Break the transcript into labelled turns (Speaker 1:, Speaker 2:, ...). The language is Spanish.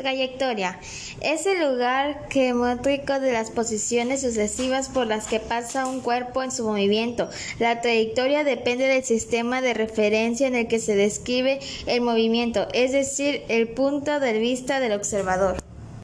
Speaker 1: Trayectoria. Es el lugar geométrico de las posiciones sucesivas por las que pasa un cuerpo en su movimiento. La trayectoria depende del sistema de referencia en el que se describe el movimiento, es decir, el punto de vista del observador.